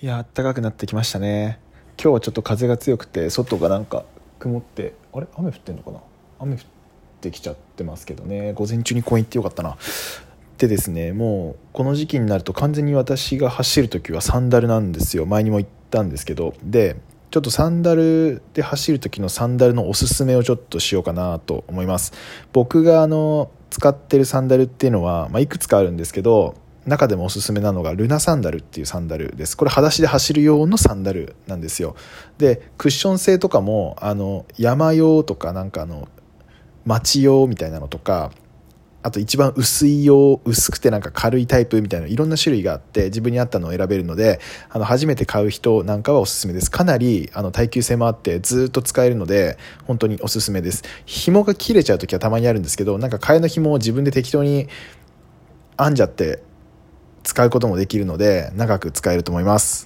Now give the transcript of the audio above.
いや暖かくなってきましたね。今日はちょっと風が強くて外がなんか曇ってあれ？雨降ってんのかな？雨降ってきちゃってますけどね。午前中に公園行ってよかったな。でですねもうこの時期になると完全に私が走る時はサンダルなんですよ。前にも言ったんですけど。でちょっとサンダルで走る時のサンダルのおすすめをちょっとしようかなと思います。僕があの使ってるサンダルっていうのは、まあ、いくつかあるんですけど中でもおすすめなのがルナサンダルっていうサンダルです。これ裸足で走る用のサンダルなんですよ。でクッション性とかもあの山用とかなんかあの街用みたいなのとかあと一番薄い用薄くてなんか軽いタイプみたいないろんな種類があって自分に合ったのを選べるのであの初めて買う人なんかはおすすめです。かなりあの耐久性もあってずっと使えるので本当におすすめです。紐が切れちゃう時はたまにあるんですけどなんか替えの紐を自分で適当に編んじゃって使うこともできるので長く使えると思います。